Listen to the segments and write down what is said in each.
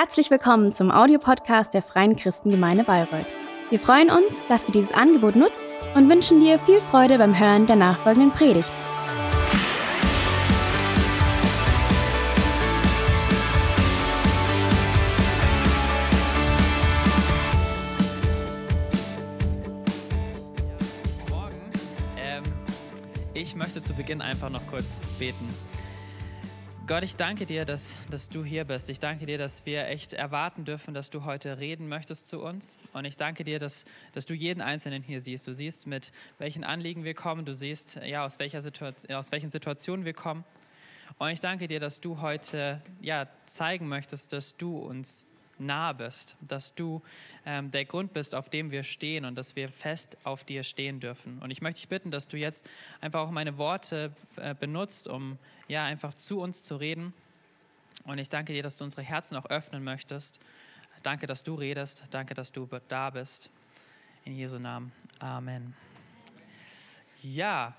Herzlich willkommen zum Audiopodcast der Freien Christengemeinde Bayreuth. Wir freuen uns, dass du dieses Angebot nutzt und wünschen dir viel Freude beim Hören der nachfolgenden Predigt. Morgen. Ähm, ich möchte zu Beginn einfach noch kurz beten. Gott, ich danke dir, dass, dass du hier bist. Ich danke dir, dass wir echt erwarten dürfen, dass du heute reden möchtest zu uns. Und ich danke dir, dass, dass du jeden Einzelnen hier siehst. Du siehst, mit welchen Anliegen wir kommen. Du siehst, ja, aus, welcher Situation, aus welchen Situationen wir kommen. Und ich danke dir, dass du heute ja, zeigen möchtest, dass du uns nah bist, dass du ähm, der Grund bist, auf dem wir stehen und dass wir fest auf dir stehen dürfen. Und ich möchte dich bitten, dass du jetzt einfach auch meine Worte äh, benutzt, um ja einfach zu uns zu reden. Und ich danke dir, dass du unsere Herzen auch öffnen möchtest. Danke, dass du redest. Danke, dass du da bist. In Jesu Namen. Amen. Ja,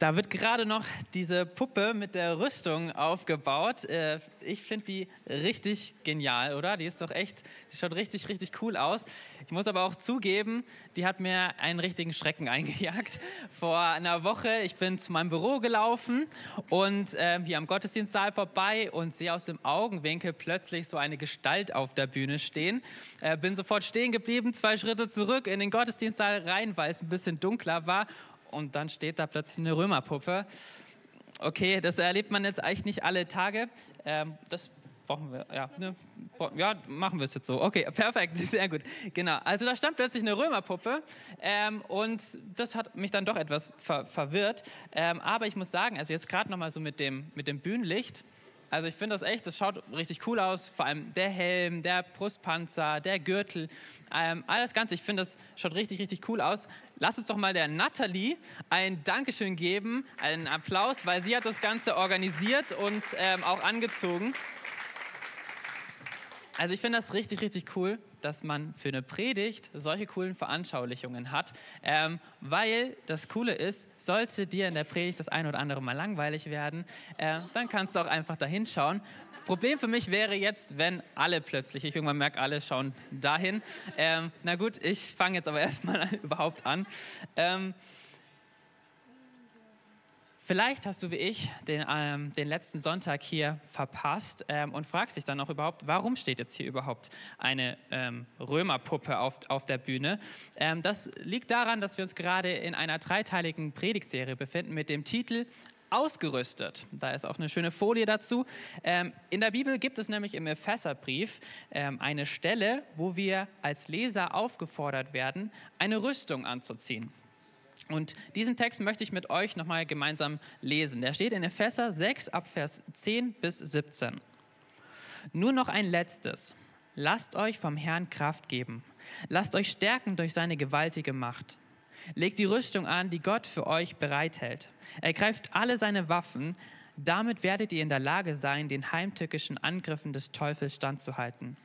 da wird gerade noch diese Puppe mit der Rüstung aufgebaut. Äh, ich finde die richtig genial, oder? Die ist doch echt, die schaut richtig, richtig cool aus. Ich muss aber auch zugeben, die hat mir einen richtigen Schrecken eingejagt. Vor einer Woche, ich bin zu meinem Büro gelaufen und äh, hier am Gottesdienstsaal vorbei und sehe aus dem Augenwinkel plötzlich so eine Gestalt auf der Bühne stehen. Äh, bin sofort stehen geblieben, zwei Schritte zurück in den Gottesdienstsaal rein, weil es ein bisschen dunkler war und dann steht da plötzlich eine Römerpuppe. Okay, das erlebt man jetzt eigentlich nicht alle Tage. Ähm, das brauchen wir, ja, ne? ja, machen wir es jetzt so. Okay, perfekt, sehr gut. Genau, also da stand plötzlich eine Römerpuppe ähm, und das hat mich dann doch etwas ver verwirrt. Ähm, aber ich muss sagen, also jetzt gerade nochmal so mit dem, mit dem Bühnenlicht, also ich finde das echt, das schaut richtig cool aus. Vor allem der Helm, der Brustpanzer, der Gürtel, ähm, alles Ganze. Ich finde das schaut richtig, richtig cool aus. Lass uns doch mal der Natalie ein Dankeschön geben, einen Applaus, weil sie hat das Ganze organisiert und ähm, auch angezogen. Also ich finde das richtig, richtig cool, dass man für eine Predigt solche coolen Veranschaulichungen hat, ähm, weil das Coole ist, sollte dir in der Predigt das ein oder andere mal langweilig werden, äh, dann kannst du auch einfach da hinschauen. Problem für mich wäre jetzt, wenn alle plötzlich, ich irgendwann merke, alle schauen dahin. Ähm, na gut, ich fange jetzt aber erstmal überhaupt an. Ähm, Vielleicht hast du wie ich den, ähm, den letzten Sonntag hier verpasst ähm, und fragst dich dann auch überhaupt, warum steht jetzt hier überhaupt eine ähm, Römerpuppe auf, auf der Bühne? Ähm, das liegt daran, dass wir uns gerade in einer dreiteiligen Predigtserie befinden mit dem Titel Ausgerüstet. Da ist auch eine schöne Folie dazu. Ähm, in der Bibel gibt es nämlich im Epheserbrief ähm, eine Stelle, wo wir als Leser aufgefordert werden, eine Rüstung anzuziehen. Und diesen Text möchte ich mit euch nochmal gemeinsam lesen. Der steht in Epheser 6 ab Vers 10 bis 17. Nur noch ein letztes. Lasst euch vom Herrn Kraft geben. Lasst euch stärken durch seine gewaltige Macht. Legt die Rüstung an, die Gott für euch bereithält. Ergreift alle seine Waffen. Damit werdet ihr in der Lage sein, den heimtückischen Angriffen des Teufels standzuhalten.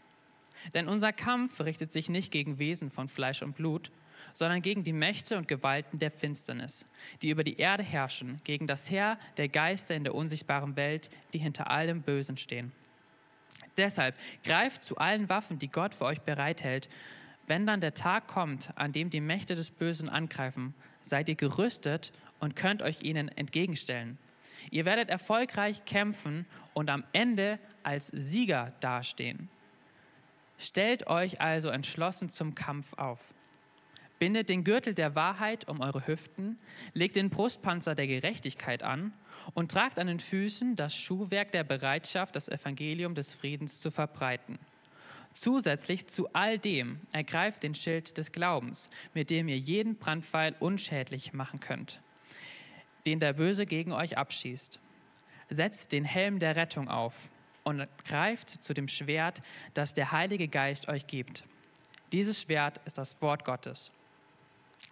Denn unser Kampf richtet sich nicht gegen Wesen von Fleisch und Blut, sondern gegen die Mächte und Gewalten der Finsternis, die über die Erde herrschen, gegen das Heer der Geister in der unsichtbaren Welt, die hinter allem Bösen stehen. Deshalb greift zu allen Waffen, die Gott für euch bereithält. Wenn dann der Tag kommt, an dem die Mächte des Bösen angreifen, seid ihr gerüstet und könnt euch ihnen entgegenstellen. Ihr werdet erfolgreich kämpfen und am Ende als Sieger dastehen. Stellt euch also entschlossen zum Kampf auf. Bindet den Gürtel der Wahrheit um eure Hüften, legt den Brustpanzer der Gerechtigkeit an und tragt an den Füßen das Schuhwerk der Bereitschaft, das Evangelium des Friedens zu verbreiten. Zusätzlich zu all dem ergreift den Schild des Glaubens, mit dem ihr jeden Brandpfeil unschädlich machen könnt, den der Böse gegen euch abschießt. Setzt den Helm der Rettung auf und greift zu dem Schwert, das der Heilige Geist euch gibt. Dieses Schwert ist das Wort Gottes.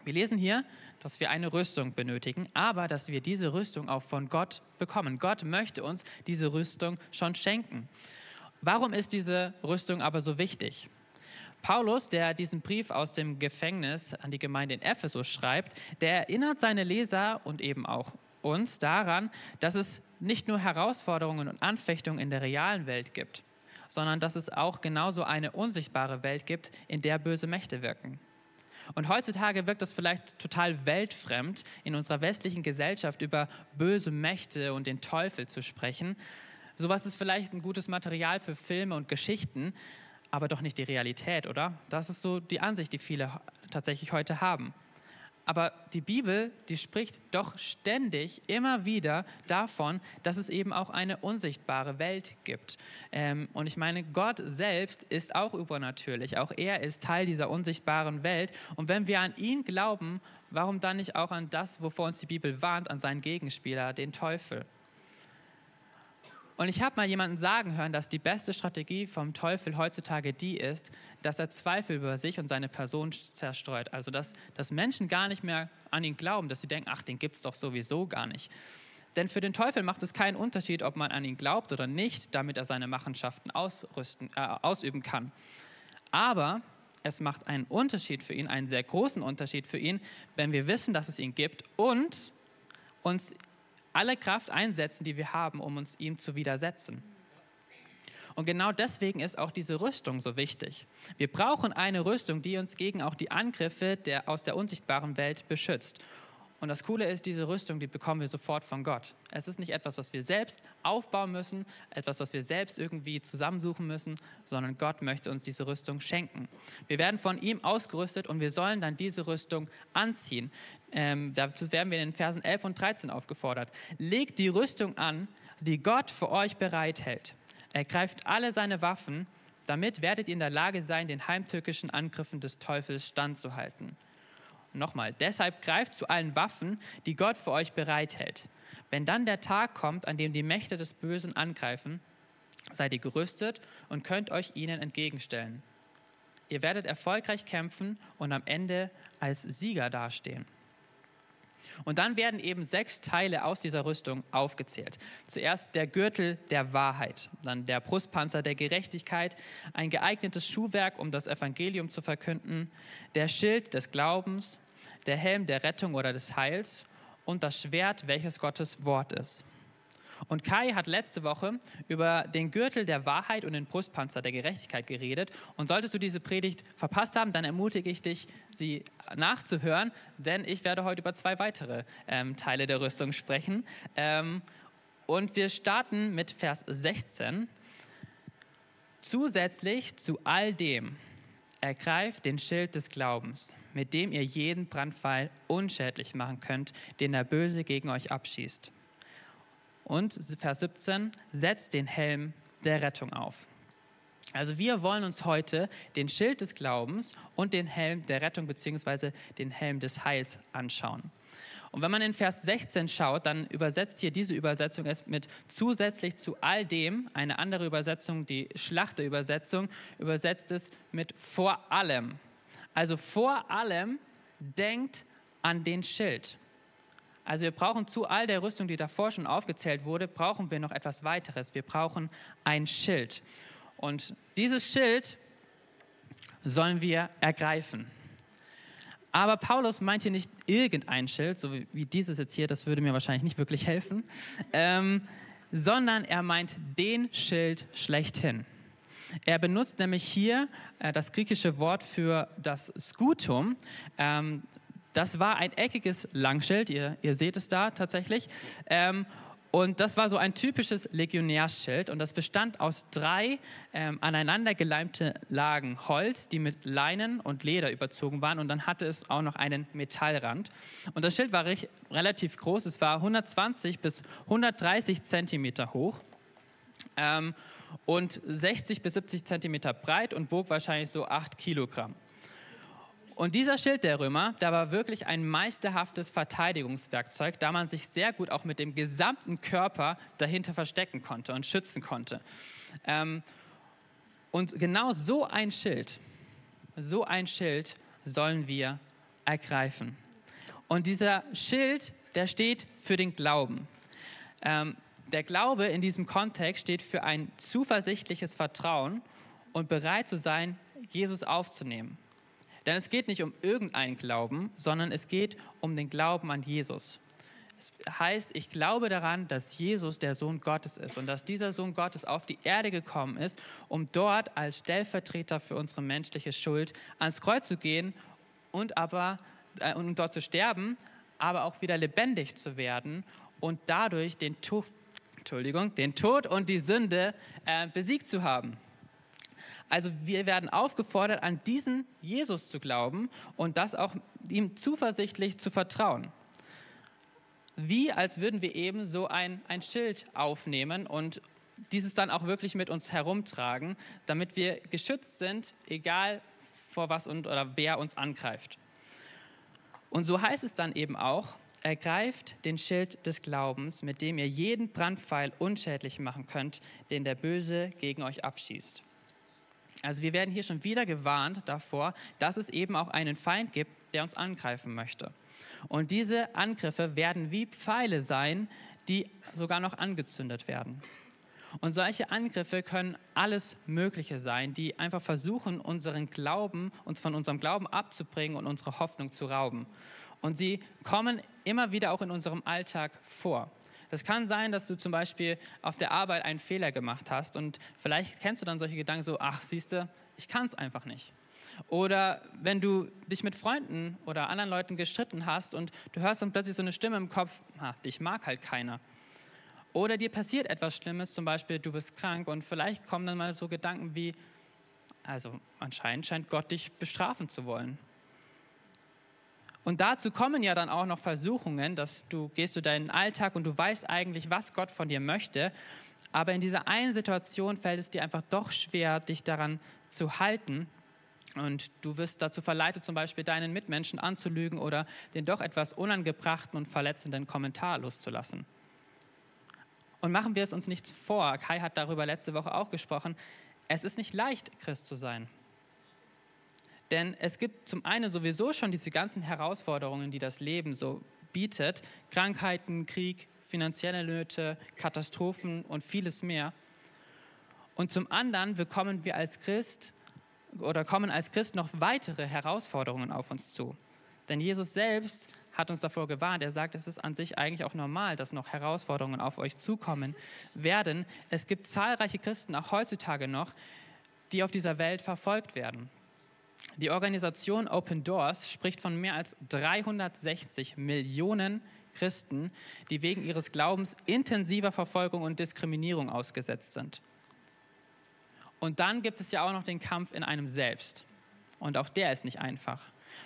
Wir lesen hier, dass wir eine Rüstung benötigen, aber dass wir diese Rüstung auch von Gott bekommen. Gott möchte uns diese Rüstung schon schenken. Warum ist diese Rüstung aber so wichtig? Paulus, der diesen Brief aus dem Gefängnis an die Gemeinde in Ephesus schreibt, der erinnert seine Leser und eben auch uns daran, dass es nicht nur Herausforderungen und Anfechtungen in der realen Welt gibt, sondern dass es auch genauso eine unsichtbare Welt gibt, in der böse Mächte wirken. Und heutzutage wirkt es vielleicht total weltfremd, in unserer westlichen Gesellschaft über böse Mächte und den Teufel zu sprechen. Sowas ist vielleicht ein gutes Material für Filme und Geschichten, aber doch nicht die Realität, oder? Das ist so die Ansicht, die viele tatsächlich heute haben. Aber die Bibel, die spricht doch ständig immer wieder davon, dass es eben auch eine unsichtbare Welt gibt. Ähm, und ich meine, Gott selbst ist auch übernatürlich. Auch er ist Teil dieser unsichtbaren Welt. Und wenn wir an ihn glauben, warum dann nicht auch an das, wovor uns die Bibel warnt, an seinen Gegenspieler, den Teufel? Und ich habe mal jemanden sagen hören, dass die beste Strategie vom Teufel heutzutage die ist, dass er Zweifel über sich und seine Person zerstreut. Also dass, dass Menschen gar nicht mehr an ihn glauben, dass sie denken, ach, den gibt es doch sowieso gar nicht. Denn für den Teufel macht es keinen Unterschied, ob man an ihn glaubt oder nicht, damit er seine Machenschaften ausrüsten, äh, ausüben kann. Aber es macht einen Unterschied für ihn, einen sehr großen Unterschied für ihn, wenn wir wissen, dass es ihn gibt und uns alle Kraft einsetzen, die wir haben, um uns ihm zu widersetzen. Und genau deswegen ist auch diese Rüstung so wichtig. Wir brauchen eine Rüstung, die uns gegen auch die Angriffe der, aus der unsichtbaren Welt beschützt. Und das Coole ist, diese Rüstung, die bekommen wir sofort von Gott. Es ist nicht etwas, was wir selbst aufbauen müssen, etwas, was wir selbst irgendwie zusammensuchen müssen, sondern Gott möchte uns diese Rüstung schenken. Wir werden von ihm ausgerüstet und wir sollen dann diese Rüstung anziehen. Ähm, dazu werden wir in den Versen 11 und 13 aufgefordert. Legt die Rüstung an, die Gott für euch bereithält. Ergreift alle seine Waffen, damit werdet ihr in der Lage sein, den heimtückischen Angriffen des Teufels standzuhalten. Nochmal, deshalb greift zu allen Waffen, die Gott für euch bereithält. Wenn dann der Tag kommt, an dem die Mächte des Bösen angreifen, seid ihr gerüstet und könnt euch ihnen entgegenstellen. Ihr werdet erfolgreich kämpfen und am Ende als Sieger dastehen. Und dann werden eben sechs Teile aus dieser Rüstung aufgezählt. Zuerst der Gürtel der Wahrheit, dann der Brustpanzer der Gerechtigkeit, ein geeignetes Schuhwerk, um das Evangelium zu verkünden, der Schild des Glaubens, der Helm der Rettung oder des Heils und das Schwert, welches Gottes Wort ist. Und Kai hat letzte Woche über den Gürtel der Wahrheit und den Brustpanzer der Gerechtigkeit geredet. Und solltest du diese Predigt verpasst haben, dann ermutige ich dich, sie nachzuhören, denn ich werde heute über zwei weitere ähm, Teile der Rüstung sprechen. Ähm, und wir starten mit Vers 16. Zusätzlich zu all dem ergreift den Schild des Glaubens, mit dem ihr jeden Brandpfeil unschädlich machen könnt, den der Böse gegen euch abschießt. Und Vers 17, setzt den Helm der Rettung auf. Also wir wollen uns heute den Schild des Glaubens und den Helm der Rettung bzw. den Helm des Heils anschauen. Und wenn man in Vers 16 schaut, dann übersetzt hier diese Übersetzung es mit zusätzlich zu all dem. Eine andere Übersetzung, die Schlachterübersetzung, übersetzt es mit vor allem. Also vor allem denkt an den Schild. Also wir brauchen zu all der Rüstung, die davor schon aufgezählt wurde, brauchen wir noch etwas weiteres. Wir brauchen ein Schild. Und dieses Schild sollen wir ergreifen. Aber Paulus meint hier nicht irgendein Schild, so wie dieses jetzt hier, das würde mir wahrscheinlich nicht wirklich helfen, ähm, sondern er meint den Schild schlechthin. Er benutzt nämlich hier äh, das griechische Wort für das Skutum. Ähm, das war ein eckiges Langschild, ihr, ihr seht es da tatsächlich. Ähm, und das war so ein typisches Legionärsschild und das bestand aus drei ähm, aneinandergeleimte Lagen Holz, die mit Leinen und Leder überzogen waren und dann hatte es auch noch einen Metallrand. Und das Schild war recht, relativ groß, es war 120 bis 130 Zentimeter hoch ähm, und 60 bis 70 Zentimeter breit und wog wahrscheinlich so 8 Kilogramm. Und dieser Schild der Römer, der war wirklich ein meisterhaftes Verteidigungswerkzeug, da man sich sehr gut auch mit dem gesamten Körper dahinter verstecken konnte und schützen konnte. Ähm, und genau so ein Schild, so ein Schild sollen wir ergreifen. Und dieser Schild, der steht für den Glauben. Ähm, der Glaube in diesem Kontext steht für ein zuversichtliches Vertrauen und bereit zu sein, Jesus aufzunehmen. Denn es geht nicht um irgendeinen Glauben, sondern es geht um den Glauben an Jesus. Das heißt, ich glaube daran, dass Jesus der Sohn Gottes ist und dass dieser Sohn Gottes auf die Erde gekommen ist, um dort als Stellvertreter für unsere menschliche Schuld ans Kreuz zu gehen und aber äh, und dort zu sterben, aber auch wieder lebendig zu werden und dadurch den Tod, Entschuldigung, den Tod und die Sünde äh, besiegt zu haben. Also wir werden aufgefordert, an diesen Jesus zu glauben und das auch ihm zuversichtlich zu vertrauen. Wie als würden wir eben so ein, ein Schild aufnehmen und dieses dann auch wirklich mit uns herumtragen, damit wir geschützt sind, egal vor was und oder wer uns angreift. Und so heißt es dann eben auch, ergreift den Schild des Glaubens, mit dem ihr jeden Brandpfeil unschädlich machen könnt, den der Böse gegen euch abschießt. Also wir werden hier schon wieder gewarnt davor, dass es eben auch einen Feind gibt, der uns angreifen möchte. Und diese Angriffe werden wie Pfeile sein, die sogar noch angezündet werden. Und solche Angriffe können alles Mögliche sein, die einfach versuchen, unseren Glauben, uns von unserem Glauben abzubringen und unsere Hoffnung zu rauben. Und sie kommen immer wieder auch in unserem Alltag vor. Das kann sein, dass du zum Beispiel auf der Arbeit einen Fehler gemacht hast und vielleicht kennst du dann solche Gedanken so, ach, siehst du, ich kann es einfach nicht. Oder wenn du dich mit Freunden oder anderen Leuten gestritten hast und du hörst dann plötzlich so eine Stimme im Kopf, ach, dich mag halt keiner. Oder dir passiert etwas Schlimmes, zum Beispiel du wirst krank und vielleicht kommen dann mal so Gedanken wie, also anscheinend scheint Gott dich bestrafen zu wollen. Und dazu kommen ja dann auch noch Versuchungen, dass du gehst du deinen Alltag und du weißt eigentlich, was Gott von dir möchte, aber in dieser einen Situation fällt es dir einfach doch schwer, dich daran zu halten. Und du wirst dazu verleitet, zum Beispiel deinen Mitmenschen anzulügen oder den doch etwas unangebrachten und verletzenden Kommentar loszulassen. Und machen wir es uns nichts vor, Kai hat darüber letzte Woche auch gesprochen, es ist nicht leicht, Christ zu sein. Denn es gibt zum einen sowieso schon diese ganzen Herausforderungen, die das Leben so bietet, Krankheiten, Krieg, finanzielle Nöte, Katastrophen und vieles mehr. Und zum anderen bekommen wir als Christ oder kommen als Christ noch weitere Herausforderungen auf uns zu. Denn Jesus selbst hat uns davor gewarnt. Er sagt, es ist an sich eigentlich auch normal, dass noch Herausforderungen auf euch zukommen werden. Es gibt zahlreiche Christen, auch heutzutage noch, die auf dieser Welt verfolgt werden. Die Organisation Open Doors spricht von mehr als 360 Millionen Christen, die wegen ihres Glaubens intensiver Verfolgung und Diskriminierung ausgesetzt sind. Und dann gibt es ja auch noch den Kampf in einem selbst. Und auch der ist nicht einfach.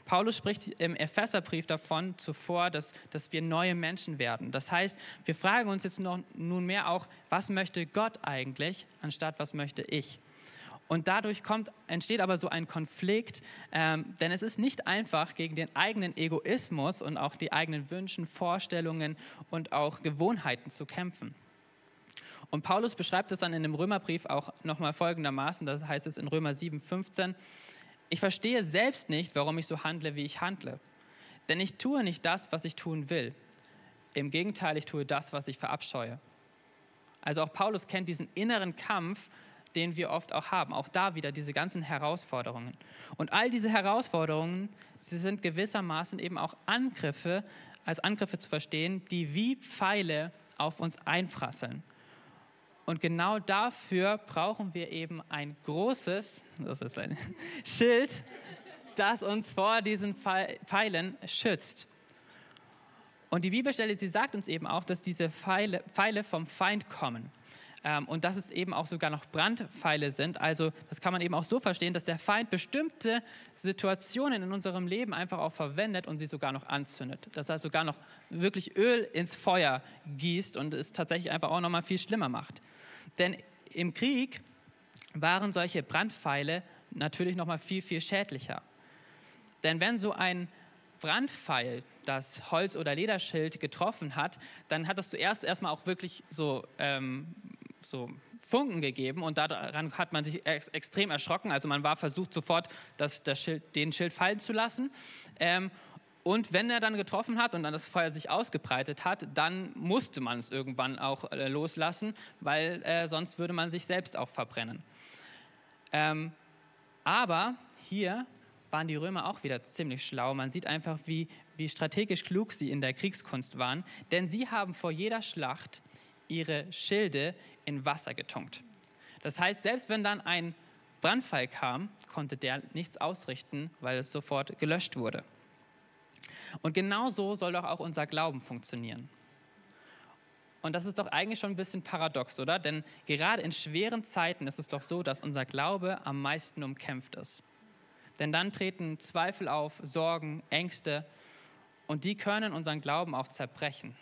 Paulus spricht im Epheserbrief davon zuvor, dass, dass wir neue Menschen werden. Das heißt, wir fragen uns jetzt noch, nunmehr auch, was möchte Gott eigentlich, anstatt was möchte ich? Und dadurch kommt, entsteht aber so ein Konflikt, ähm, denn es ist nicht einfach, gegen den eigenen Egoismus und auch die eigenen Wünschen, Vorstellungen und auch Gewohnheiten zu kämpfen. Und Paulus beschreibt es dann in dem Römerbrief auch nochmal folgendermaßen, das heißt es in Römer 7, 15, ich verstehe selbst nicht, warum ich so handle, wie ich handle. Denn ich tue nicht das, was ich tun will. Im Gegenteil, ich tue das, was ich verabscheue. Also auch Paulus kennt diesen inneren Kampf, den wir oft auch haben. Auch da wieder diese ganzen Herausforderungen. Und all diese Herausforderungen, sie sind gewissermaßen eben auch Angriffe, als Angriffe zu verstehen, die wie Pfeile auf uns einprasseln. Und genau dafür brauchen wir eben ein großes, das ist ein Schild, das uns vor diesen Pfeilen schützt. Und die Bibelstelle, sie sagt uns eben auch, dass diese Pfeile, Pfeile vom Feind kommen. Ähm, und dass es eben auch sogar noch Brandpfeile sind. Also das kann man eben auch so verstehen, dass der Feind bestimmte Situationen in unserem Leben einfach auch verwendet und sie sogar noch anzündet. Dass er sogar noch wirklich Öl ins Feuer gießt und es tatsächlich einfach auch noch mal viel schlimmer macht. Denn im Krieg waren solche Brandpfeile natürlich noch mal viel, viel schädlicher. Denn wenn so ein Brandpfeil das Holz- oder Lederschild getroffen hat, dann hat es zuerst erstmal auch wirklich so, ähm, so Funken gegeben und daran hat man sich ex extrem erschrocken. Also man war versucht sofort, das, das Schild, den Schild fallen zu lassen. Ähm, und wenn er dann getroffen hat und dann das Feuer sich ausgebreitet hat, dann musste man es irgendwann auch äh, loslassen, weil äh, sonst würde man sich selbst auch verbrennen. Ähm, aber hier waren die Römer auch wieder ziemlich schlau. Man sieht einfach, wie, wie strategisch klug sie in der Kriegskunst waren, denn sie haben vor jeder Schlacht ihre Schilde in Wasser getunkt. Das heißt, selbst wenn dann ein Brandfall kam, konnte der nichts ausrichten, weil es sofort gelöscht wurde. Und genau so soll doch auch unser Glauben funktionieren. Und das ist doch eigentlich schon ein bisschen paradox, oder? Denn gerade in schweren Zeiten ist es doch so, dass unser Glaube am meisten umkämpft ist. Denn dann treten Zweifel auf, Sorgen, Ängste und die können unseren Glauben auch zerbrechen.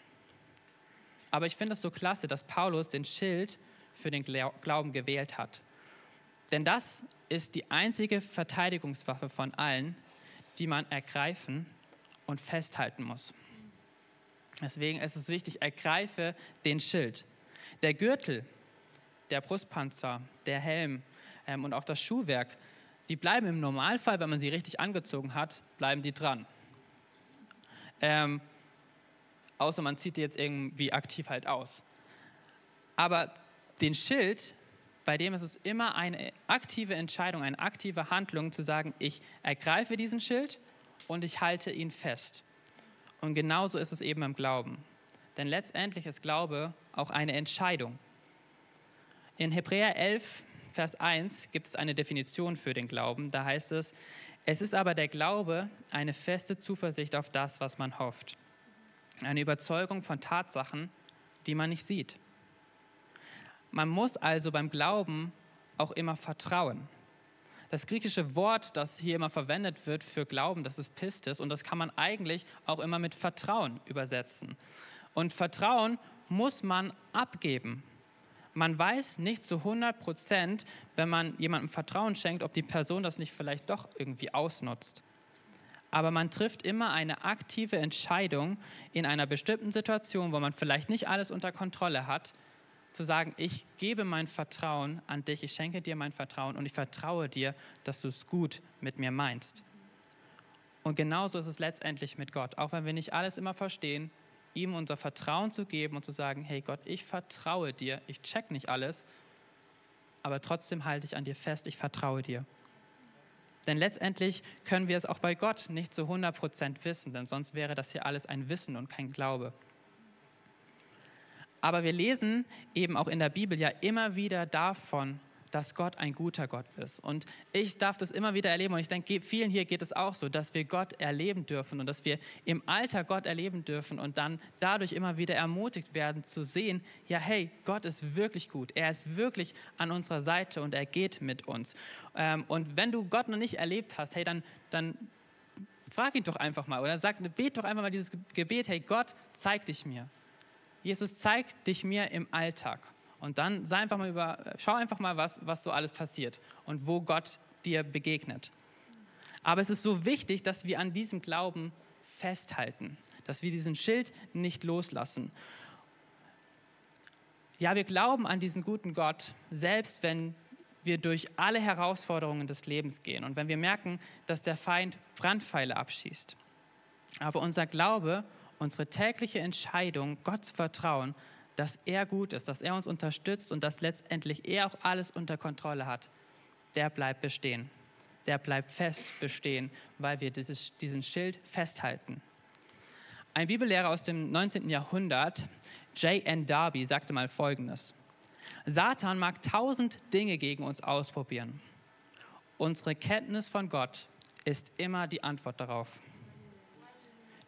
Aber ich finde es so klasse, dass Paulus den Schild für den Glauben gewählt hat. Denn das ist die einzige Verteidigungswaffe von allen, die man ergreifen und festhalten muss. Deswegen ist es wichtig, ergreife den Schild. Der Gürtel, der Brustpanzer, der Helm ähm, und auch das Schuhwerk, die bleiben im Normalfall, wenn man sie richtig angezogen hat, bleiben die dran. Ähm, außer man zieht die jetzt irgendwie aktiv halt aus. Aber den Schild, bei dem ist es immer eine aktive Entscheidung, eine aktive Handlung zu sagen, ich ergreife diesen Schild und ich halte ihn fest. Und genauso ist es eben im Glauben. Denn letztendlich ist Glaube auch eine Entscheidung. In Hebräer 11, Vers 1 gibt es eine Definition für den Glauben. Da heißt es, es ist aber der Glaube eine feste Zuversicht auf das, was man hofft. Eine Überzeugung von Tatsachen, die man nicht sieht. Man muss also beim Glauben auch immer vertrauen. Das griechische Wort, das hier immer verwendet wird für Glauben, das ist Pistis und das kann man eigentlich auch immer mit Vertrauen übersetzen. Und Vertrauen muss man abgeben. Man weiß nicht zu 100 Prozent, wenn man jemandem Vertrauen schenkt, ob die Person das nicht vielleicht doch irgendwie ausnutzt. Aber man trifft immer eine aktive Entscheidung in einer bestimmten Situation, wo man vielleicht nicht alles unter Kontrolle hat, zu sagen, ich gebe mein Vertrauen an dich, ich schenke dir mein Vertrauen und ich vertraue dir, dass du es gut mit mir meinst. Und genauso ist es letztendlich mit Gott. Auch wenn wir nicht alles immer verstehen, ihm unser Vertrauen zu geben und zu sagen, hey Gott, ich vertraue dir, ich check nicht alles, aber trotzdem halte ich an dir fest, ich vertraue dir. Denn letztendlich können wir es auch bei Gott nicht zu 100% wissen, denn sonst wäre das hier alles ein Wissen und kein Glaube. Aber wir lesen eben auch in der Bibel ja immer wieder davon, dass Gott ein guter Gott ist. Und ich darf das immer wieder erleben und ich denke, vielen hier geht es auch so, dass wir Gott erleben dürfen und dass wir im Alter Gott erleben dürfen und dann dadurch immer wieder ermutigt werden zu sehen, ja hey, Gott ist wirklich gut, er ist wirklich an unserer Seite und er geht mit uns. Ähm, und wenn du Gott noch nicht erlebt hast, hey, dann, dann frag ihn doch einfach mal oder sag, bet doch einfach mal dieses Gebet, hey Gott, zeig dich mir. Jesus, zeig dich mir im Alltag. Und dann sei einfach mal über, schau einfach mal, was, was so alles passiert und wo Gott dir begegnet. Aber es ist so wichtig, dass wir an diesem Glauben festhalten, dass wir diesen Schild nicht loslassen. Ja, wir glauben an diesen guten Gott, selbst wenn wir durch alle Herausforderungen des Lebens gehen und wenn wir merken, dass der Feind Brandpfeile abschießt. Aber unser Glaube unsere tägliche Entscheidung, Gott zu vertrauen, dass er gut ist, dass er uns unterstützt und dass letztendlich er auch alles unter Kontrolle hat, der bleibt bestehen. Der bleibt fest bestehen, weil wir dieses, diesen Schild festhalten. Ein Bibellehrer aus dem 19. Jahrhundert, J.N. Darby, sagte mal Folgendes. Satan mag tausend Dinge gegen uns ausprobieren. Unsere Kenntnis von Gott ist immer die Antwort darauf.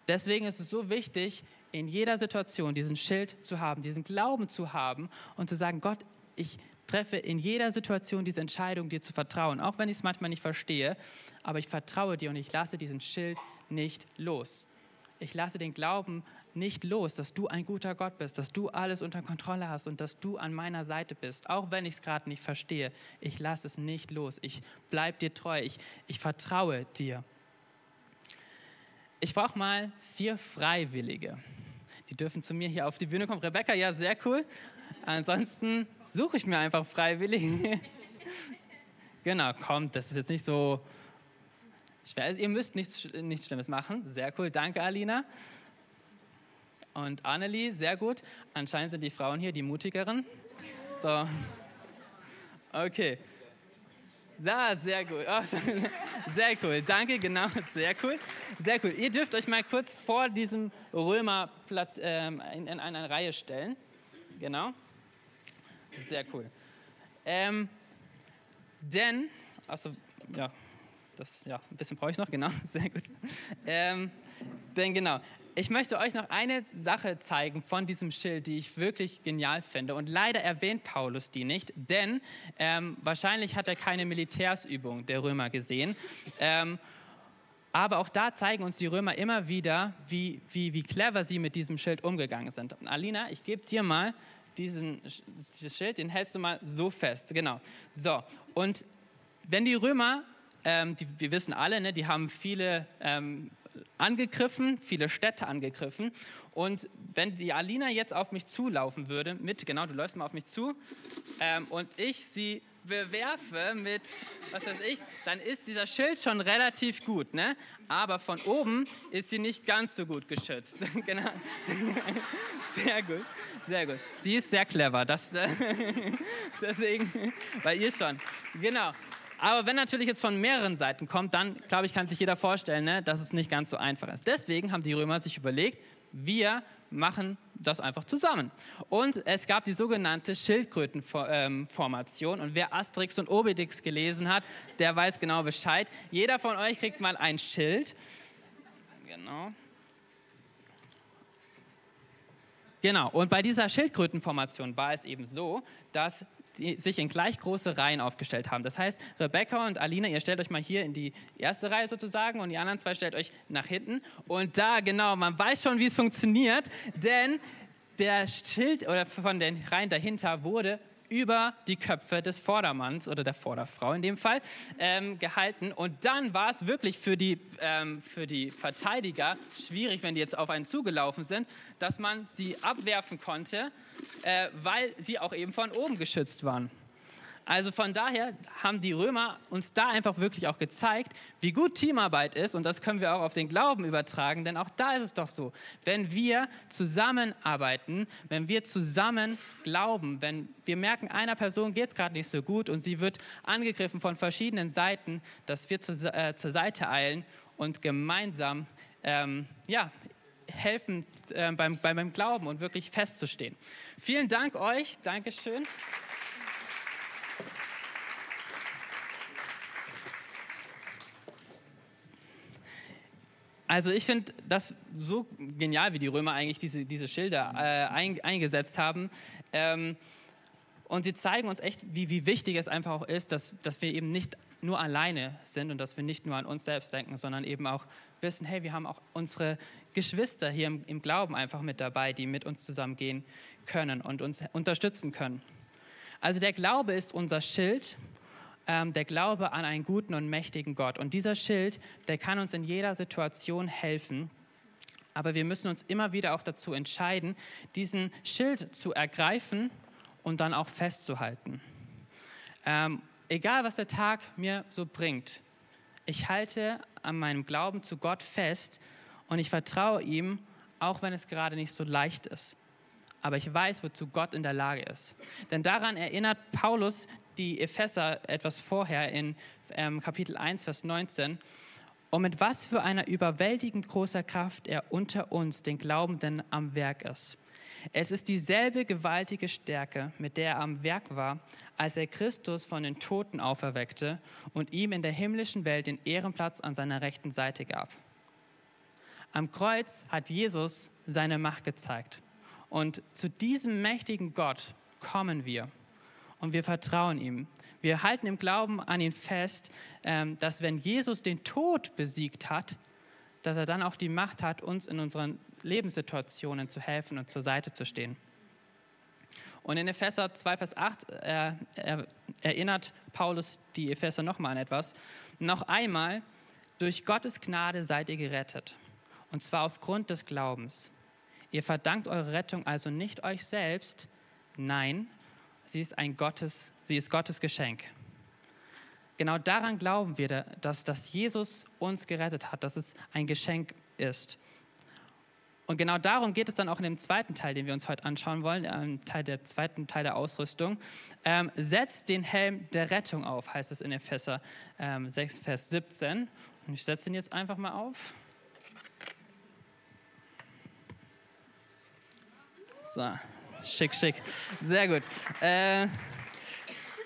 Deswegen ist es so wichtig, in jeder Situation diesen Schild zu haben, diesen Glauben zu haben und zu sagen, Gott, ich treffe in jeder Situation diese Entscheidung, dir zu vertrauen, auch wenn ich es manchmal nicht verstehe, aber ich vertraue dir und ich lasse diesen Schild nicht los. Ich lasse den Glauben nicht los, dass du ein guter Gott bist, dass du alles unter Kontrolle hast und dass du an meiner Seite bist, auch wenn ich es gerade nicht verstehe. Ich lasse es nicht los. Ich bleibe dir treu. Ich, ich vertraue dir. Ich brauche mal vier Freiwillige. Die dürfen zu mir hier auf die Bühne kommen. Rebecca, ja, sehr cool. Ansonsten suche ich mir einfach Freiwillige. genau, kommt, das ist jetzt nicht so schwer. Ihr müsst nichts, nichts Schlimmes machen. Sehr cool, danke Alina. Und Annelie, sehr gut. Anscheinend sind die Frauen hier die mutigeren. So. Okay. Da, sehr gut. Oh, sehr cool. Danke, genau. Sehr cool. Sehr cool. Ihr dürft euch mal kurz vor diesem Römerplatz ähm, in, in eine Reihe stellen. Genau. Sehr cool. Ähm, denn, also, ja, das, ja, ein bisschen brauche ich noch, genau. Sehr gut. Ähm, denn genau, ich möchte euch noch eine Sache zeigen von diesem Schild, die ich wirklich genial finde. Und leider erwähnt Paulus die nicht, denn ähm, wahrscheinlich hat er keine Militärsübung der Römer gesehen. Ähm, aber auch da zeigen uns die Römer immer wieder, wie, wie, wie clever sie mit diesem Schild umgegangen sind. Alina, ich gebe dir mal diesen Schild, den hältst du mal so fest. Genau. So, und wenn die Römer, ähm, die, wir wissen alle, ne, die haben viele ähm, angegriffen, viele Städte angegriffen. Und wenn die Alina jetzt auf mich zulaufen würde, mit, genau, du läufst mal auf mich zu, ähm, und ich sie bewerfe mit, was weiß ich, dann ist dieser Schild schon relativ gut, ne? Aber von oben ist sie nicht ganz so gut geschützt. genau. Sehr gut, sehr gut. Sie ist sehr clever, das, deswegen, bei ihr schon. Genau. Aber wenn natürlich jetzt von mehreren Seiten kommt, dann glaube ich, kann sich jeder vorstellen, ne, dass es nicht ganz so einfach ist. Deswegen haben die Römer sich überlegt, wir machen das einfach zusammen. Und es gab die sogenannte Schildkrötenformation. Und wer Asterix und Obelix gelesen hat, der weiß genau Bescheid. Jeder von euch kriegt mal ein Schild. Genau. Genau, und bei dieser Schildkrötenformation war es eben so, dass die sich in gleich große Reihen aufgestellt haben. Das heißt, Rebecca und Alina, ihr stellt euch mal hier in die erste Reihe sozusagen und die anderen zwei stellt euch nach hinten. Und da, genau, man weiß schon, wie es funktioniert, denn der Schild oder von den Reihen dahinter wurde über die Köpfe des Vordermanns oder der Vorderfrau in dem Fall ähm, gehalten. Und dann war es wirklich für die, ähm, für die Verteidiger schwierig, wenn die jetzt auf einen zugelaufen sind, dass man sie abwerfen konnte, äh, weil sie auch eben von oben geschützt waren. Also von daher haben die Römer uns da einfach wirklich auch gezeigt, wie gut Teamarbeit ist und das können wir auch auf den Glauben übertragen, denn auch da ist es doch so, wenn wir zusammenarbeiten, wenn wir zusammen glauben, wenn wir merken, einer Person geht es gerade nicht so gut und sie wird angegriffen von verschiedenen Seiten, dass wir zu, äh, zur Seite eilen und gemeinsam ähm, ja, helfen äh, beim, beim Glauben und wirklich festzustehen. Vielen Dank euch, Dankeschön. Also ich finde das so genial, wie die Römer eigentlich diese, diese Schilder äh, ein, eingesetzt haben. Ähm, und sie zeigen uns echt, wie, wie wichtig es einfach auch ist, dass, dass wir eben nicht nur alleine sind und dass wir nicht nur an uns selbst denken, sondern eben auch wissen, hey, wir haben auch unsere Geschwister hier im, im Glauben einfach mit dabei, die mit uns zusammengehen können und uns unterstützen können. Also der Glaube ist unser Schild ähm, der Glaube an einen guten und mächtigen Gott. Und dieser Schild, der kann uns in jeder Situation helfen. Aber wir müssen uns immer wieder auch dazu entscheiden, diesen Schild zu ergreifen und dann auch festzuhalten. Ähm, egal, was der Tag mir so bringt, ich halte an meinem Glauben zu Gott fest und ich vertraue ihm, auch wenn es gerade nicht so leicht ist. Aber ich weiß, wozu Gott in der Lage ist. Denn daran erinnert Paulus die Epheser etwas vorher in ähm, Kapitel 1, Vers 19. Und mit was für einer überwältigend großer Kraft er unter uns, den Glaubenden, am Werk ist. Es ist dieselbe gewaltige Stärke, mit der er am Werk war, als er Christus von den Toten auferweckte und ihm in der himmlischen Welt den Ehrenplatz an seiner rechten Seite gab. Am Kreuz hat Jesus seine Macht gezeigt. Und zu diesem mächtigen Gott kommen wir und wir vertrauen ihm. Wir halten im Glauben an ihn fest, ähm, dass wenn Jesus den Tod besiegt hat, dass er dann auch die Macht hat, uns in unseren Lebenssituationen zu helfen und zur Seite zu stehen. Und in Epheser 2, Vers 8 äh, erinnert Paulus die Epheser nochmal an etwas. Noch einmal, durch Gottes Gnade seid ihr gerettet. Und zwar aufgrund des Glaubens. Ihr verdankt eure Rettung also nicht euch selbst, nein, sie ist, ein Gottes, sie ist Gottes Geschenk. Genau daran glauben wir, dass, dass Jesus uns gerettet hat, dass es ein Geschenk ist. Und genau darum geht es dann auch in dem zweiten Teil, den wir uns heute anschauen wollen, ähm, Teil der zweiten Teil der Ausrüstung. Ähm, setzt den Helm der Rettung auf, heißt es in Epheser ähm, 6, Vers 17. Und ich setze ihn jetzt einfach mal auf. So, schick, schick. Sehr gut. Äh,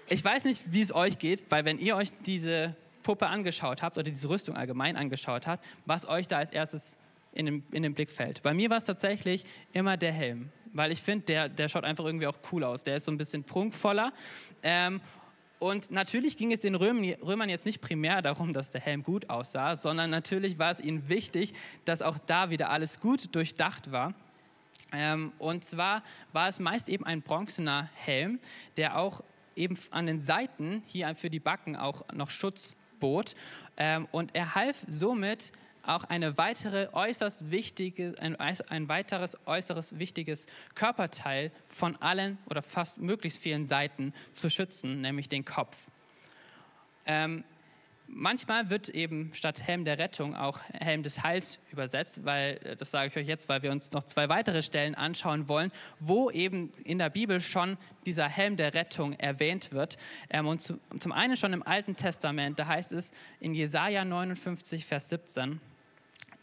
ich weiß nicht, wie es euch geht, weil wenn ihr euch diese Puppe angeschaut habt oder diese Rüstung allgemein angeschaut habt, was euch da als erstes in den, in den Blick fällt. Bei mir war es tatsächlich immer der Helm, weil ich finde, der, der schaut einfach irgendwie auch cool aus. Der ist so ein bisschen prunkvoller. Ähm, und natürlich ging es den Römern jetzt nicht primär darum, dass der Helm gut aussah, sondern natürlich war es ihnen wichtig, dass auch da wieder alles gut durchdacht war. Ähm, und zwar war es meist eben ein bronzener Helm, der auch eben an den Seiten hier für die Backen auch noch Schutz bot. Ähm, und er half somit auch eine weitere äußerst wichtige, ein, ein weiteres äußeres wichtiges Körperteil von allen oder fast möglichst vielen Seiten zu schützen, nämlich den Kopf. Ähm, manchmal wird eben statt Helm der Rettung auch Helm des Heils übersetzt, weil, äh, das sage ich euch jetzt, weil wir uns noch zwei weitere Stellen anschauen wollen, wo eben in der Bibel schon dieser Helm der Rettung erwähnt wird. Ähm, und zum einen schon im Alten Testament, da heißt es in Jesaja 59, Vers 17,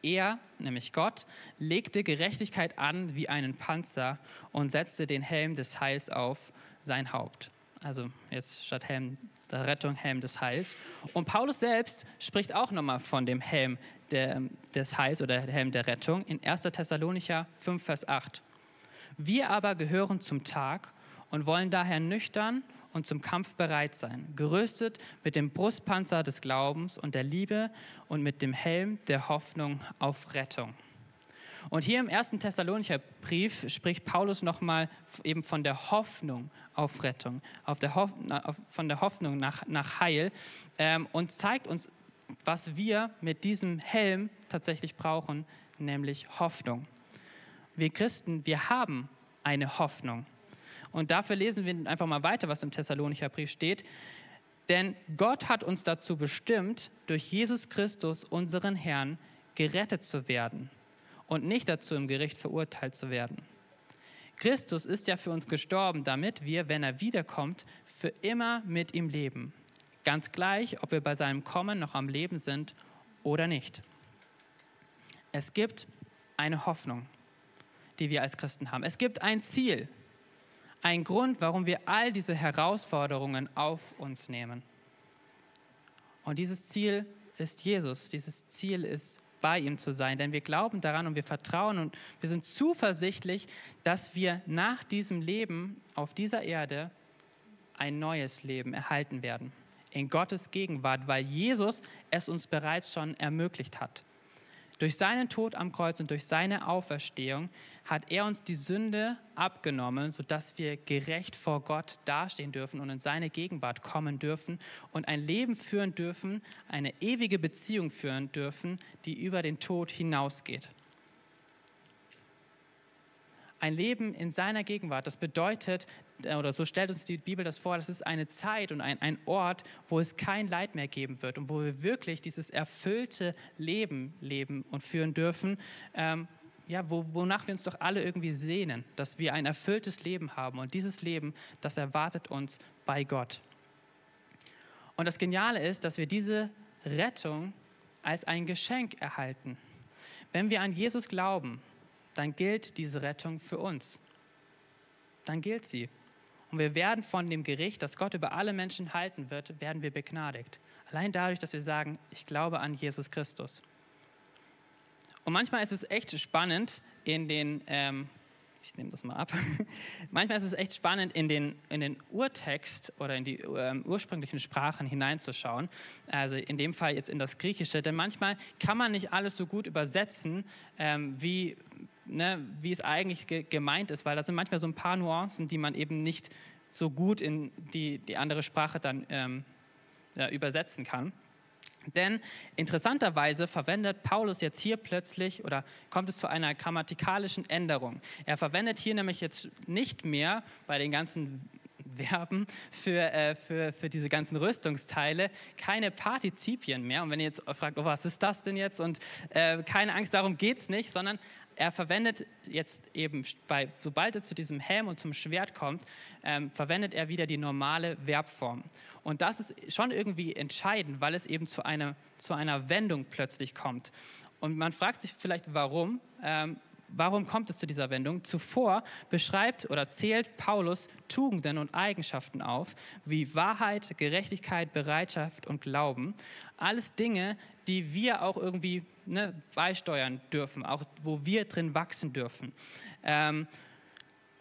er, nämlich Gott, legte Gerechtigkeit an wie einen Panzer und setzte den Helm des Heils auf sein Haupt. Also jetzt statt Helm der Rettung, Helm des Heils. Und Paulus selbst spricht auch nochmal von dem Helm der, des Heils oder Helm der Rettung in 1. Thessalonicher 5, Vers 8. Wir aber gehören zum Tag und wollen daher nüchtern und zum Kampf bereit sein, gerüstet mit dem Brustpanzer des Glaubens und der Liebe und mit dem Helm der Hoffnung auf Rettung. Und hier im ersten Thessalonicher Brief spricht Paulus nochmal eben von der Hoffnung auf Rettung, auf der Hoff von der Hoffnung nach, nach Heil ähm, und zeigt uns, was wir mit diesem Helm tatsächlich brauchen, nämlich Hoffnung. Wir Christen, wir haben eine Hoffnung. Und dafür lesen wir einfach mal weiter, was im Thessalonicher Brief steht. Denn Gott hat uns dazu bestimmt, durch Jesus Christus, unseren Herrn, gerettet zu werden und nicht dazu im Gericht verurteilt zu werden. Christus ist ja für uns gestorben, damit wir, wenn er wiederkommt, für immer mit ihm leben. Ganz gleich, ob wir bei seinem Kommen noch am Leben sind oder nicht. Es gibt eine Hoffnung, die wir als Christen haben. Es gibt ein Ziel, ein Grund, warum wir all diese Herausforderungen auf uns nehmen. Und dieses Ziel ist Jesus. Dieses Ziel ist bei ihm zu sein, denn wir glauben daran und wir vertrauen und wir sind zuversichtlich, dass wir nach diesem Leben auf dieser Erde ein neues Leben erhalten werden. In Gottes Gegenwart, weil Jesus es uns bereits schon ermöglicht hat. Durch seinen Tod am Kreuz und durch seine Auferstehung hat er uns die Sünde abgenommen, sodass wir gerecht vor Gott dastehen dürfen und in seine Gegenwart kommen dürfen und ein Leben führen dürfen, eine ewige Beziehung führen dürfen, die über den Tod hinausgeht. Ein Leben in seiner Gegenwart, das bedeutet, oder so stellt uns die Bibel das vor, das ist eine Zeit und ein, ein Ort, wo es kein Leid mehr geben wird und wo wir wirklich dieses erfüllte Leben leben und führen dürfen, ähm, ja, wo, wonach wir uns doch alle irgendwie sehnen, dass wir ein erfülltes Leben haben. Und dieses Leben, das erwartet uns bei Gott. Und das Geniale ist, dass wir diese Rettung als ein Geschenk erhalten. Wenn wir an Jesus glauben, dann gilt diese Rettung für uns. Dann gilt sie. Und wir werden von dem Gericht, das Gott über alle Menschen halten wird, werden wir begnadigt. Allein dadurch, dass wir sagen, ich glaube an Jesus Christus. Und manchmal ist es echt spannend in den, ähm, ich nehme das mal ab, manchmal ist es echt spannend in den, in den Urtext oder in die ähm, ursprünglichen Sprachen hineinzuschauen. Also in dem Fall jetzt in das Griechische, denn manchmal kann man nicht alles so gut übersetzen, ähm, wie ne, wie es eigentlich ge gemeint ist, weil da sind manchmal so ein paar Nuancen, die man eben nicht so gut in die, die andere Sprache dann ähm, ja, übersetzen kann. Denn interessanterweise verwendet Paulus jetzt hier plötzlich oder kommt es zu einer grammatikalischen Änderung. Er verwendet hier nämlich jetzt nicht mehr bei den ganzen Verben für, äh, für, für diese ganzen Rüstungsteile keine Partizipien mehr. Und wenn ihr jetzt fragt, oh, was ist das denn jetzt? Und äh, keine Angst, darum geht es nicht, sondern er verwendet jetzt eben, bei, sobald er zu diesem Helm und zum Schwert kommt, ähm, verwendet er wieder die normale Verbform. Und das ist schon irgendwie entscheidend, weil es eben zu einer, zu einer Wendung plötzlich kommt. Und man fragt sich vielleicht, warum. Ähm, warum kommt es zu dieser Wendung? Zuvor beschreibt oder zählt Paulus Tugenden und Eigenschaften auf, wie Wahrheit, Gerechtigkeit, Bereitschaft und Glauben. Alles Dinge, die wir auch irgendwie ne, beisteuern dürfen, auch wo wir drin wachsen dürfen. Ähm,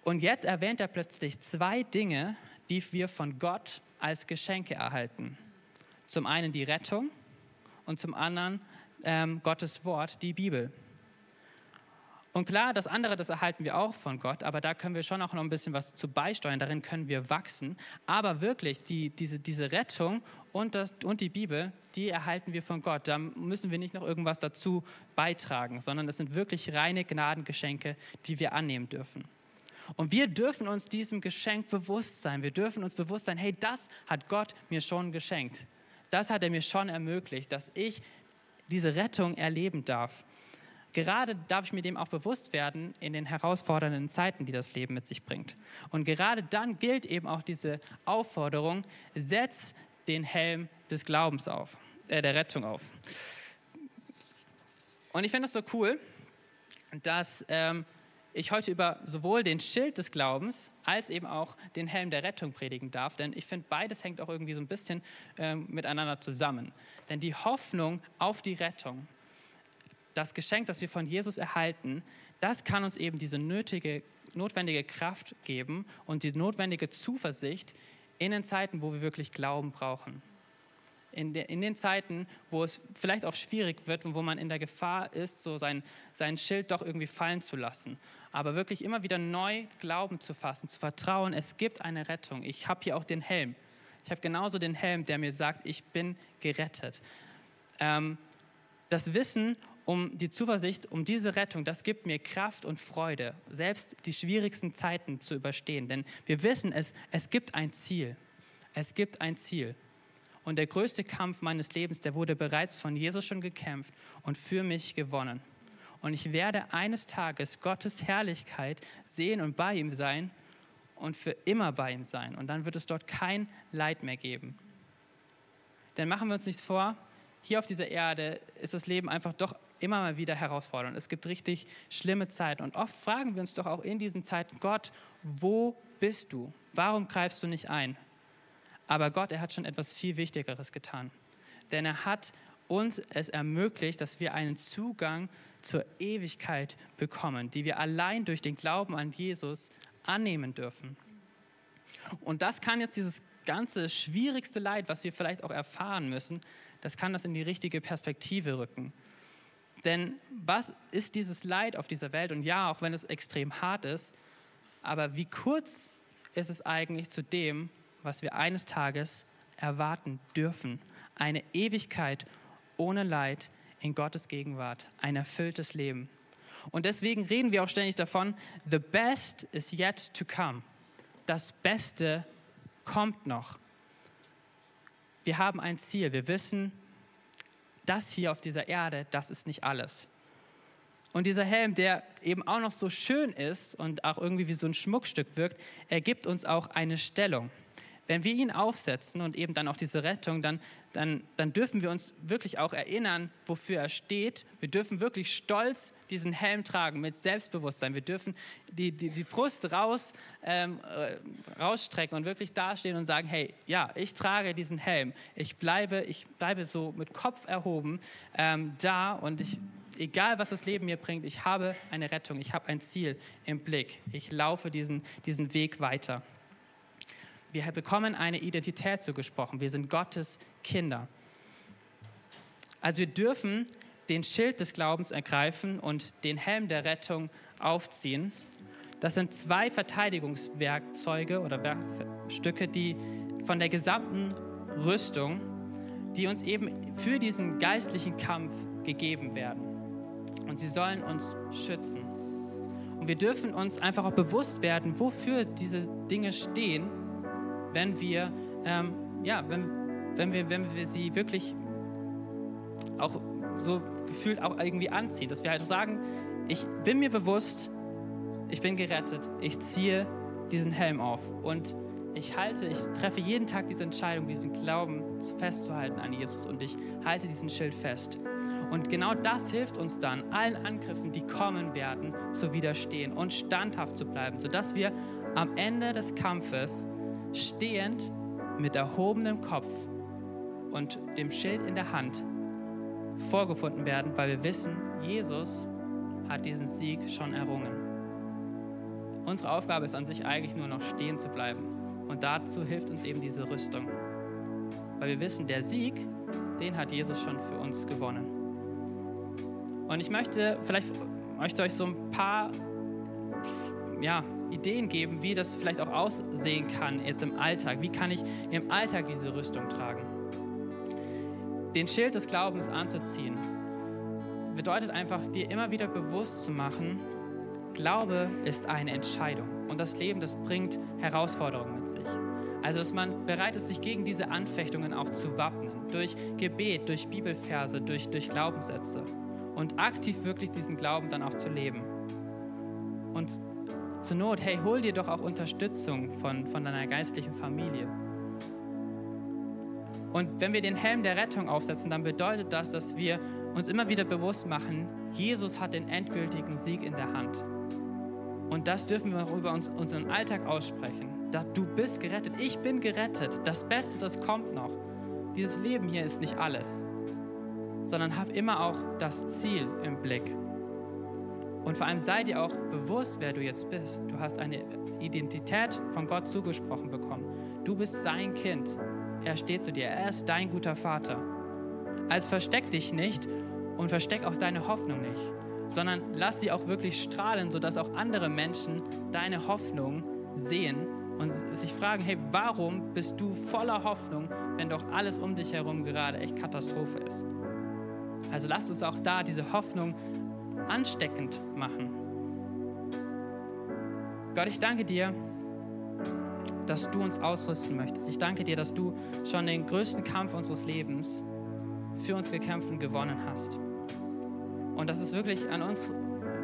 und jetzt erwähnt er plötzlich zwei Dinge, die wir von Gott als Geschenke erhalten. Zum einen die Rettung und zum anderen ähm, Gottes Wort, die Bibel. Und klar, das andere, das erhalten wir auch von Gott, aber da können wir schon auch noch ein bisschen was zu beisteuern, darin können wir wachsen. Aber wirklich, die, diese, diese Rettung und, das, und die Bibel, die erhalten wir von Gott. Da müssen wir nicht noch irgendwas dazu beitragen, sondern es sind wirklich reine Gnadengeschenke, die wir annehmen dürfen. Und wir dürfen uns diesem Geschenk bewusst sein. Wir dürfen uns bewusst sein, hey, das hat Gott mir schon geschenkt. Das hat er mir schon ermöglicht, dass ich diese Rettung erleben darf. Gerade darf ich mir dem auch bewusst werden in den herausfordernden Zeiten, die das Leben mit sich bringt. Und gerade dann gilt eben auch diese Aufforderung, setz den Helm des Glaubens auf, äh, der Rettung auf. Und ich finde es so cool, dass ähm, ich heute über sowohl den Schild des Glaubens als eben auch den Helm der Rettung predigen darf, denn ich finde, beides hängt auch irgendwie so ein bisschen ähm, miteinander zusammen. Denn die Hoffnung auf die Rettung, das Geschenk, das wir von Jesus erhalten, das kann uns eben diese nötige, notwendige Kraft geben und die notwendige Zuversicht in den Zeiten, wo wir wirklich Glauben brauchen in, de, in den Zeiten, wo es vielleicht auch schwierig wird und wo man in der Gefahr ist, so sein, sein Schild doch irgendwie fallen zu lassen. Aber wirklich immer wieder neu Glauben zu fassen, zu vertrauen, es gibt eine Rettung. Ich habe hier auch den Helm. Ich habe genauso den Helm, der mir sagt, ich bin gerettet. Ähm, das Wissen um die Zuversicht, um diese Rettung, das gibt mir Kraft und Freude, selbst die schwierigsten Zeiten zu überstehen. Denn wir wissen es, es gibt ein Ziel. Es gibt ein Ziel. Und der größte Kampf meines Lebens, der wurde bereits von Jesus schon gekämpft und für mich gewonnen. Und ich werde eines Tages Gottes Herrlichkeit sehen und bei ihm sein und für immer bei ihm sein. Und dann wird es dort kein Leid mehr geben. Denn machen wir uns nichts vor, hier auf dieser Erde ist das Leben einfach doch immer mal wieder herausfordernd. Es gibt richtig schlimme Zeiten. Und oft fragen wir uns doch auch in diesen Zeiten, Gott, wo bist du? Warum greifst du nicht ein? Aber Gott, er hat schon etwas viel Wichtigeres getan. Denn er hat uns es ermöglicht, dass wir einen Zugang zur Ewigkeit bekommen, die wir allein durch den Glauben an Jesus annehmen dürfen. Und das kann jetzt dieses ganze schwierigste Leid, was wir vielleicht auch erfahren müssen, das kann das in die richtige Perspektive rücken. Denn was ist dieses Leid auf dieser Welt? Und ja, auch wenn es extrem hart ist, aber wie kurz ist es eigentlich zu dem, was wir eines Tages erwarten dürfen. Eine Ewigkeit ohne Leid in Gottes Gegenwart, ein erfülltes Leben. Und deswegen reden wir auch ständig davon, the best is yet to come. Das Beste kommt noch. Wir haben ein Ziel. Wir wissen, das hier auf dieser Erde, das ist nicht alles. Und dieser Helm, der eben auch noch so schön ist und auch irgendwie wie so ein Schmuckstück wirkt, er gibt uns auch eine Stellung wenn wir ihn aufsetzen und eben dann auch diese Rettung, dann, dann, dann dürfen wir uns wirklich auch erinnern, wofür er steht. Wir dürfen wirklich stolz diesen Helm tragen mit Selbstbewusstsein. Wir dürfen die, die, die Brust raus, ähm, äh, rausstrecken und wirklich dastehen und sagen, hey, ja, ich trage diesen Helm. Ich bleibe, ich bleibe so mit Kopf erhoben ähm, da und ich, egal was das Leben mir bringt, ich habe eine Rettung, ich habe ein Ziel im Blick. Ich laufe diesen, diesen Weg weiter. Wir bekommen eine Identität zugesprochen. Wir sind Gottes Kinder. Also wir dürfen den Schild des Glaubens ergreifen und den Helm der Rettung aufziehen. Das sind zwei Verteidigungswerkzeuge oder Werkstücke, die von der gesamten Rüstung, die uns eben für diesen geistlichen Kampf gegeben werden. Und sie sollen uns schützen. Und wir dürfen uns einfach auch bewusst werden, wofür diese Dinge stehen wenn wir, ähm, ja, wenn, wenn, wir, wenn wir sie wirklich auch so gefühlt auch irgendwie anziehen. Dass wir halt sagen, ich bin mir bewusst, ich bin gerettet. Ich ziehe diesen Helm auf und ich halte, ich treffe jeden Tag diese Entscheidung, diesen Glauben festzuhalten an Jesus und ich halte diesen Schild fest. Und genau das hilft uns dann, allen Angriffen, die kommen werden, zu widerstehen und standhaft zu bleiben, sodass wir am Ende des Kampfes stehend mit erhobenem Kopf und dem Schild in der Hand vorgefunden werden, weil wir wissen, Jesus hat diesen Sieg schon errungen. Unsere Aufgabe ist an sich eigentlich nur noch stehen zu bleiben. Und dazu hilft uns eben diese Rüstung. Weil wir wissen, der Sieg, den hat Jesus schon für uns gewonnen. Und ich möchte vielleicht möchte euch so ein paar ja, Ideen geben, wie das vielleicht auch aussehen kann jetzt im Alltag. Wie kann ich im Alltag diese Rüstung tragen? Den Schild des Glaubens anzuziehen, bedeutet einfach, dir immer wieder bewusst zu machen, Glaube ist eine Entscheidung und das Leben, das bringt Herausforderungen mit sich. Also, dass man bereit ist, sich gegen diese Anfechtungen auch zu wappnen, durch Gebet, durch Bibelverse, durch, durch Glaubenssätze und aktiv wirklich diesen Glauben dann auch zu leben. Und zur Not, hey, hol dir doch auch Unterstützung von, von deiner geistlichen Familie. Und wenn wir den Helm der Rettung aufsetzen, dann bedeutet das, dass wir uns immer wieder bewusst machen, Jesus hat den endgültigen Sieg in der Hand. Und das dürfen wir auch über uns, unseren Alltag aussprechen. Da, du bist gerettet, ich bin gerettet. Das Beste, das kommt noch. Dieses Leben hier ist nicht alles, sondern hab immer auch das Ziel im Blick. Und vor allem sei dir auch bewusst, wer du jetzt bist. Du hast eine Identität von Gott zugesprochen bekommen. Du bist sein Kind. Er steht zu dir. Er ist dein guter Vater. Also versteck dich nicht und versteck auch deine Hoffnung nicht sondern lass sie auch wirklich strahlen, sodass auch andere Menschen deine Hoffnung sehen und sich fragen, hey, warum bist du voller Hoffnung, wenn doch alles um dich herum gerade echt Katastrophe ist? Also lasst uns auch da diese Hoffnung ansteckend machen. Gott, ich danke dir, dass du uns ausrüsten möchtest. Ich danke dir, dass du schon den größten Kampf unseres Lebens für uns gekämpft und gewonnen hast. Und dass es wirklich an uns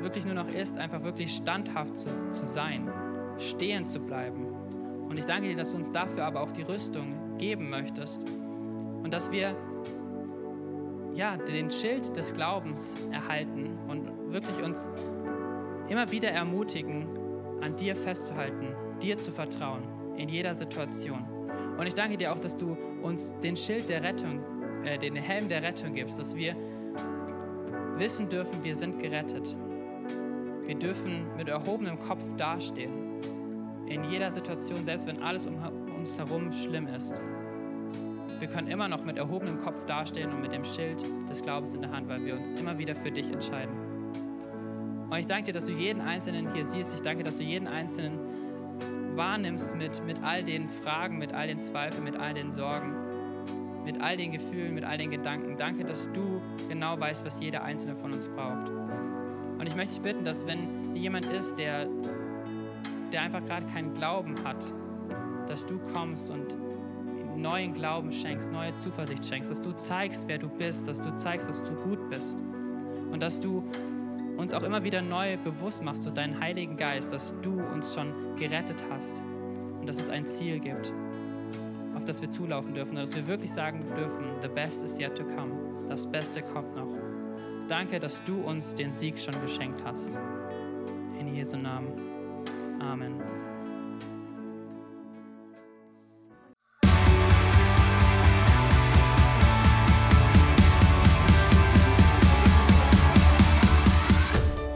wirklich nur noch ist, einfach wirklich standhaft zu, zu sein, stehen zu bleiben. Und ich danke dir, dass du uns dafür aber auch die Rüstung geben möchtest und dass wir ja, den Schild des Glaubens erhalten wirklich uns immer wieder ermutigen, an dir festzuhalten, dir zu vertrauen in jeder Situation. Und ich danke dir auch, dass du uns den Schild der Rettung, äh, den Helm der Rettung gibst, dass wir wissen dürfen, wir sind gerettet. Wir dürfen mit erhobenem Kopf dastehen. In jeder Situation, selbst wenn alles um uns herum schlimm ist. Wir können immer noch mit erhobenem Kopf dastehen und mit dem Schild des Glaubens in der Hand, weil wir uns immer wieder für dich entscheiden. Und ich danke dir, dass du jeden Einzelnen hier siehst. Ich danke, dass du jeden Einzelnen wahrnimmst mit, mit all den Fragen, mit all den Zweifeln, mit all den Sorgen mit all den Gefühlen, mit all den Gedanken. Danke, dass du genau weißt, was jeder einzelne von uns braucht. Und ich möchte dich bitten, dass wenn jemand ist, der, der einfach gerade keinen Glauben hat, dass du kommst und neuen Glauben schenkst, neue Zuversicht schenkst, dass du zeigst, wer du bist, dass du zeigst, dass du gut bist und dass du uns auch immer wieder neu bewusst machst durch deinen Heiligen Geist, dass du uns schon gerettet hast und dass es ein Ziel gibt auf das wir zulaufen dürfen, dass wir wirklich sagen dürfen, the best is yet to come. Das Beste kommt noch. Danke, dass du uns den Sieg schon geschenkt hast. In Jesu Namen. Amen.